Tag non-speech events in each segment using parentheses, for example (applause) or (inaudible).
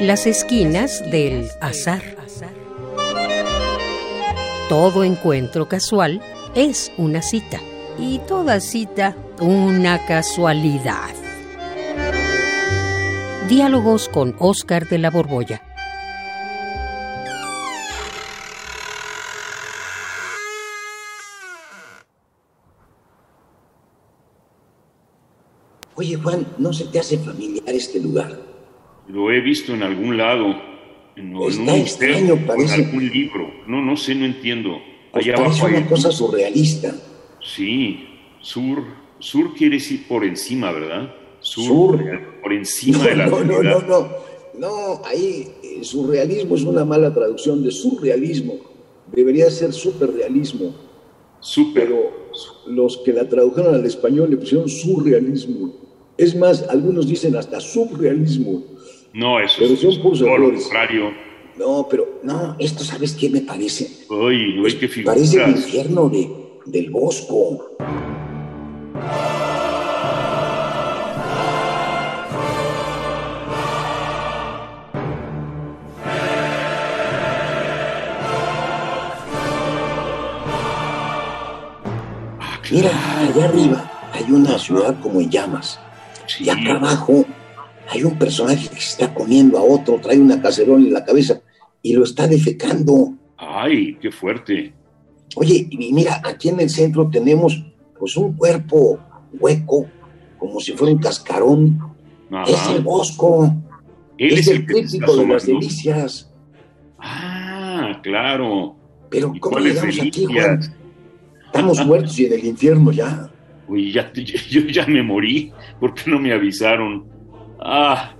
Las esquinas del azar. Todo encuentro casual es una cita y toda cita una casualidad. Diálogos con Oscar de la Borbolla. Oye, Juan, ¿no se te hace familiar este lugar? Lo he visto en algún lado, en, un extraño, museo, parece. en algún libro. No, no sé, no entiendo. Pues Allá parece abajo una cosa surrealista. Sí, sur, sur quiere decir por encima, ¿verdad? Sur. por encima No, de la no, no, no, no. No, ahí eh, surrealismo es una mala traducción de surrealismo. Debería ser superrealismo. Súper. Pero los que la tradujeron al español le pusieron surrealismo. Es más, algunos dicen hasta surrealismo. No, eso Pero es son puros errores. contrario. No, pero no, esto sabes qué me parece. Ay, ay, qué figuras. Parece el infierno de, del Bosco. Ah, Mira, allá arriba hay una ciudad como en llamas. Sí. Y acá abajo hay un personaje que se está comiendo a otro, trae una cacerola en la cabeza y lo está defecando. Ay, qué fuerte. Oye, y mira, aquí en el centro tenemos pues un cuerpo hueco, como si fuera un cascarón. Es el Bosco. Él es, es el crítico de las delicias. Ah, claro. Pero ¿Y ¿cómo llegamos aquí? Juan? Estamos (laughs) muertos y en el infierno ya. Uy, ya, (laughs) yo ya me morí. ¿Por qué no me avisaron? Ah,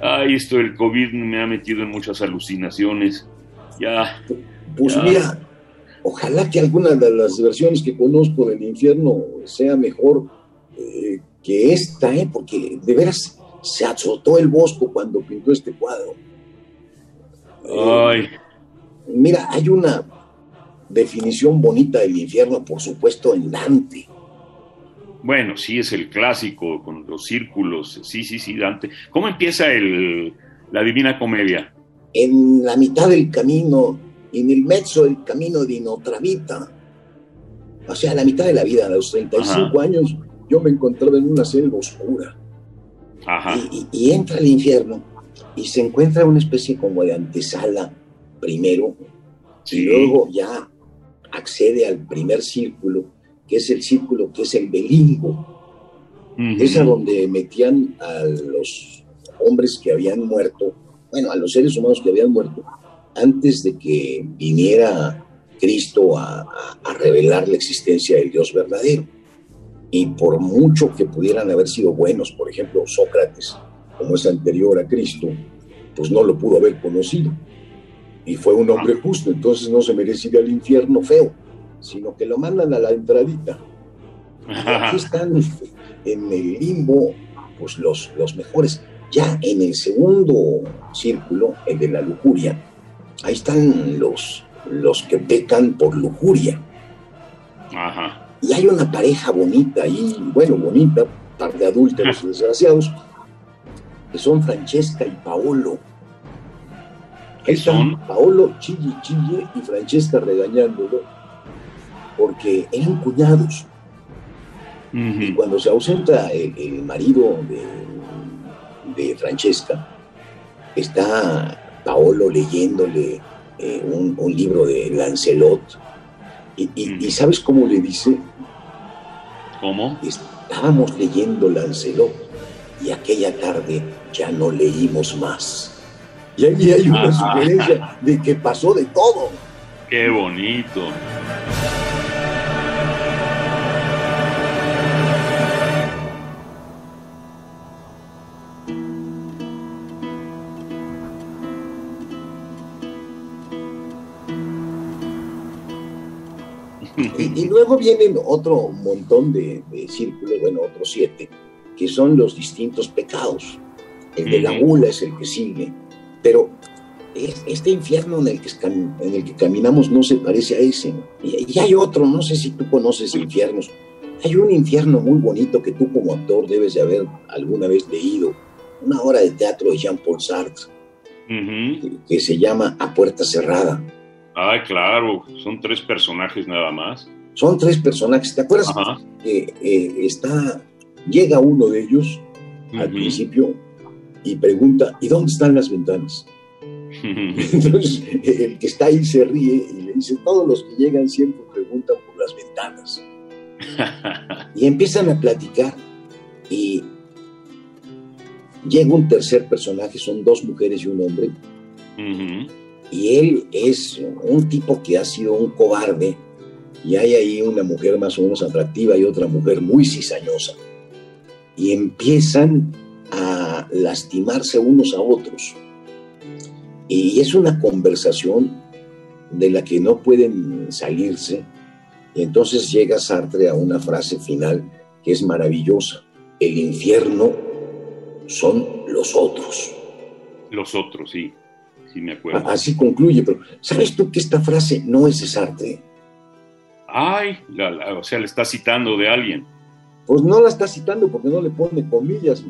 ay, esto del COVID me ha metido en muchas alucinaciones. Ya, Pues Ya. mira, ojalá que alguna de las versiones que conozco del infierno sea mejor eh, que esta, ¿eh? porque de veras se azotó el Bosco cuando pintó este cuadro. Eh, ay, Mira, hay una definición bonita del infierno, por supuesto, en Dante. Bueno, sí es el clásico con los círculos. Sí, sí, sí, Dante. ¿Cómo empieza el, la Divina Comedia? En la mitad del camino, en el mezzo del camino de otra vida, o sea, a la mitad de la vida, a los 35 años, yo me encontraba en una selva oscura. Ajá. y, y- y entra al infierno y se encuentra una especie como de antesala primero Sí. y luego ya accede al primer círculo, que es el círculo que es el belingo. Ujú. Es a donde metían a los hombres que habían muerto, bueno, a los seres humanos que habían muerto, antes de que viniera Cristo a, a- a revelar la existencia del Dios verdadero. Y por mucho que pudieran haber sido buenos, por ejemplo, Sócrates, como es anterior a Cristo, pues no lo pudo haber conocido. Y fue un hombre justo, entonces no se merece ir al infierno feo, sino que lo mandan a la entradita. Y aquí (laughs) están en el limbo, pues los, los mejores. Ya en el segundo círculo, el de la lujuria, ahí están los, los que pecan por lujuria. Ajá. Y hay una pareja bonita ahí, bueno, bonita, par de adúlteros (laughs) desgraciados, que son Francesca y Paolo. ¿Qué Ahí están son? Paolo chille chille y Francesca regañándolo, porque eran cuñados. Y Ujú. cuando se ausenta el, el marido de, de Francesca, está Paolo leyéndole eh, un, un libro de Lancelot. Y, y- y ¿sabes cómo le dice? ¿Cómo? Estábamos leyendo Lancelot y aquella tarde ya no leímos más. Y ahí hay una Ah. sugerencia de que pasó de todo. Qué bonito. Luego vienen otro montón de, de círculos, bueno, otros siete, que son los distintos pecados. El de la gula es el que sigue. Pero es- este infierno en el, que, en el que caminamos no se parece a ese. Y, y hay otro, no sé si tú conoces infiernos. Hay un infierno muy bonito que tú como actor debes de haber alguna vez leído. Una obra de teatro de Jean-Paul Sartre. que, se llama A Puerta Cerrada. Ay, claro, son tres personajes nada más. Son tres personajes, ¿te acuerdas? que eh, está, llega uno de ellos al principio y pregunta, ¿y dónde están las ventanas? (laughs) (laughs) Entonces, el que está ahí se ríe y le dice, todos los que llegan siempre preguntan por las ventanas. (laughs) y empiezan a platicar y llega un tercer personaje, son dos mujeres y un hombre. Y él es un tipo que ha sido un cobarde y hay ahí una mujer más o menos atractiva y otra mujer muy cizañosa. Y empiezan a lastimarse unos a otros. Y es una conversación de la que no pueden salirse. Y entonces llega Sartre a una frase final que es maravillosa. El infierno son los otros. Los otros, sí. Sí, me acuerdo. Así concluye, pero ¿sabes tú que esta frase no es de Sartre? Ay, o sea, le está citando de alguien. Pues no la está citando porque no le pone comillas.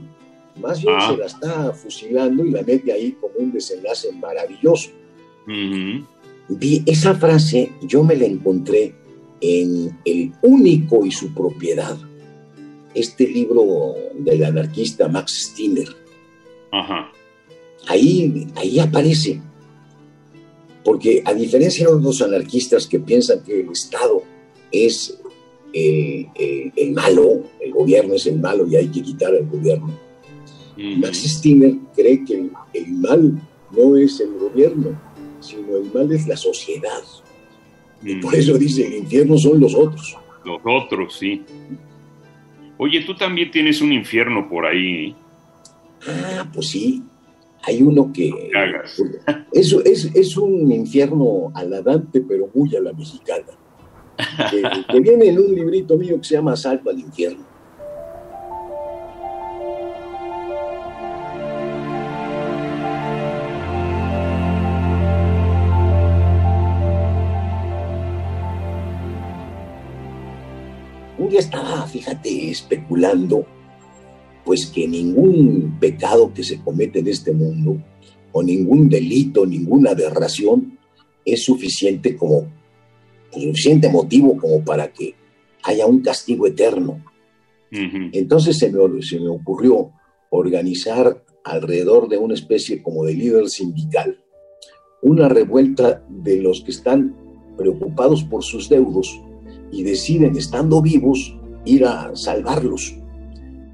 Más bien ah. se la está fusilando y la mete ahí como un desenlace maravilloso. esa frase yo me la encontré en El único y su propiedad, este libro del anarquista Max Stirner. Ahí, ahí aparece. Porque a diferencia de los anarquistas que piensan que el Estado es el, malo, el gobierno es el malo y hay que quitar al gobierno, Max Stirner cree que el, mal no es el gobierno, sino el mal es la sociedad. Y por eso dice, el infierno son los otros. Los otros, sí. Oye, tú también tienes un infierno por ahí. Ah, pues sí. Hay uno que... (laughs) Es, es, es un infierno a la Dante, pero muy a la mexicana. Que, (laughs) que viene en un librito mío que se llama Salto al infierno. estaba, fíjate, especulando, pues que ningún pecado que se comete en este mundo, o ningún delito, ninguna aberración, es suficiente como, suficiente motivo como para que haya un castigo eterno. Entonces se me, se me ocurrió organizar alrededor de una especie como de líder sindical, una revuelta de los que están preocupados por sus deudos y deciden, estando vivos, ir a salvarlos.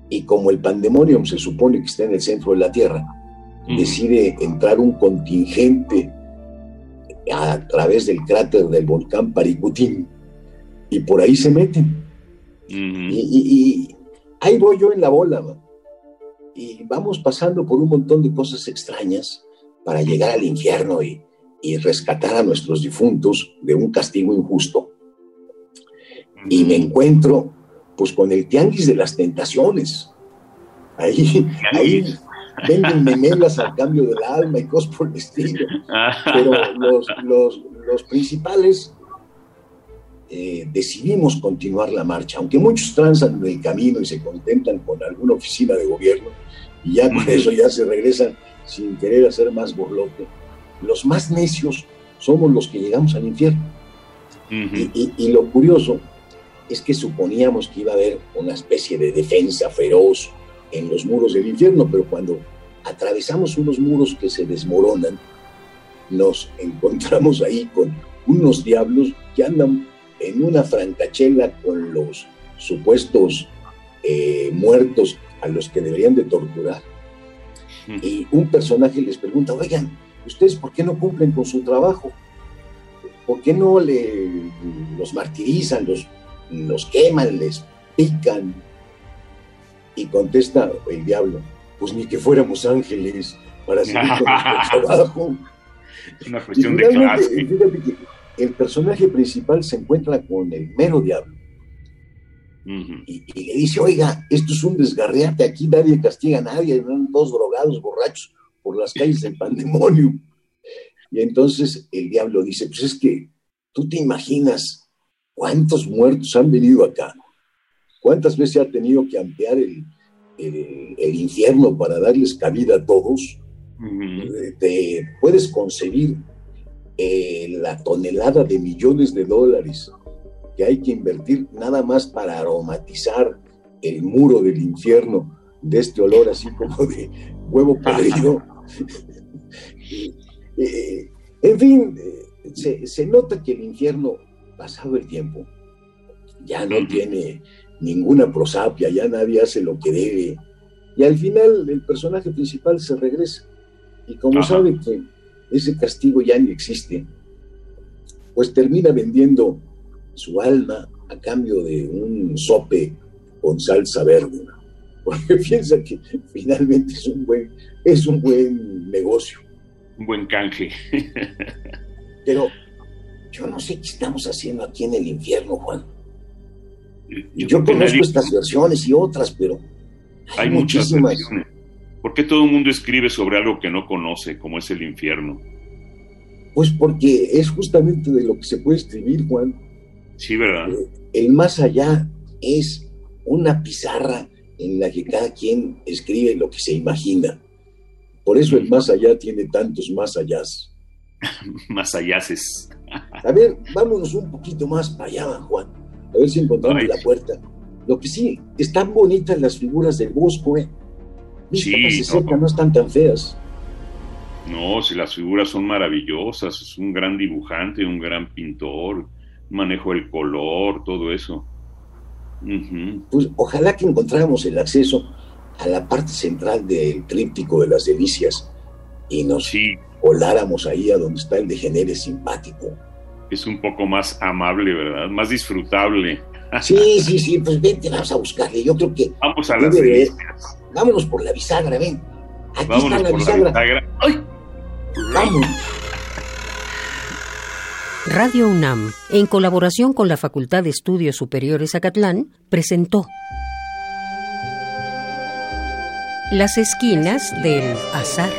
Y como el pandemonium se supone que está en el centro de la Tierra, decide entrar un contingente a través del cráter del volcán Paricutín. Y por ahí se meten. y, ahí voy yo en la bola, y vamos pasando por un montón de cosas extrañas para llegar al infierno y, y rescatar a nuestros difuntos de un castigo injusto. Y me encuentro pues con el tianguis de las tentaciones. Ahí, ahí venden memelas al cambio del alma y cosas por el estilo. Pero los, principales eh, decidimos continuar la marcha, aunque muchos transan en el camino y se contentan con alguna oficina de gobierno y ya con eso ya se regresan sin querer hacer más borlote. Los más necios somos los que llegamos al infierno. y, lo curioso es que suponíamos que iba a haber una especie de defensa feroz en los muros del infierno, pero cuando atravesamos unos muros que se desmoronan, nos encontramos ahí con unos diablos que andan en una francachela con los supuestos eh, muertos a los que deberían de torturar. Y un personaje les pregunta, oigan, ¿ustedes por qué no cumplen con su trabajo? ¿Por qué no le, los martirizan, los los queman, les pican. Y contesta el diablo, pues ni que fuéramos ángeles para seguir con nuestro (laughs) trabajo. Una cuestión de clase. el personaje principal se encuentra con el mero diablo. y, le dice, oiga, esto es un desgarreate, aquí nadie castiga a nadie, eran dos drogados borrachos por las calles del (laughs) pandemonio. Y entonces el diablo dice, pues es que tú te imaginas ¿Cuántos muertos han venido acá? ¿Cuántas veces ha tenido que ampliar el, infierno para darles cabida a todos? te puedes concebir eh, la tonelada de millones de dólares que hay que invertir nada más para aromatizar el muro del infierno de este olor así como de huevo podrido. (laughs) (laughs) Eh, en fin, eh, se, nota que el infierno, pasado el tiempo, ya no tiene ninguna prosapia, ya nadie hace lo que debe. Y al final el personaje principal se regresa. Y como sabe que ese castigo ya ni existe, pues termina vendiendo su alma a cambio de un sope con salsa verde, (laughs) porque piensa que finalmente es un buen, es un buen negocio. Un buen canje. (laughs) Pero yo no sé qué estamos haciendo aquí en el infierno, Juan. Yo, conozco estas versiones y otras, pero hay, muchísimas. Versiones. ¿Por qué todo el mundo escribe sobre algo que no conoce, como es el infierno? Pues porque es justamente de lo que se puede escribir, Juan. Sí, ¿verdad? Eh, el más allá es una pizarra en la que cada quien escribe lo que se imagina. Por eso el más allá tiene tantos más (laughs) allá. más allaces. a ver, vámonos un poquito más para allá, Juan. A ver si encontramos la puerta. Lo que sí, están bonitas las figuras del bosco, ¿eh? sí, no, no están tan feas. No, si las figuras son maravillosas, es un gran dibujante, un gran pintor, manejo del color, todo eso. Pues ojalá que encontráramos el acceso a la parte central del tríptico de las delicias y nos voláramos ahí a donde está el degenere simpático. Es un poco más amable, ¿verdad? Más disfrutable. Sí, sí, sí, pues vente, vamos a buscarle. Yo creo que. Vamos a las delicias. Vámonos por la bisagra, ven. Aquí está la bisagra. ¡Ay! Radio UNAM, en colaboración con la Facultad de Estudios Superiores Acatlán, presentó Las esquinas del azar.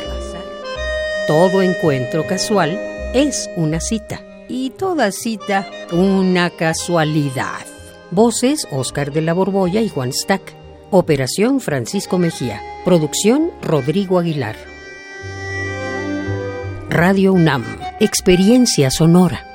Todo encuentro casual es una cita y toda cita una casualidad. Voces Oscar de la Borbolla y Juan Stack. Operación Francisco Mejía. Producción Rodrigo Aguilar. Radio UNAM, Experiencia Sonora.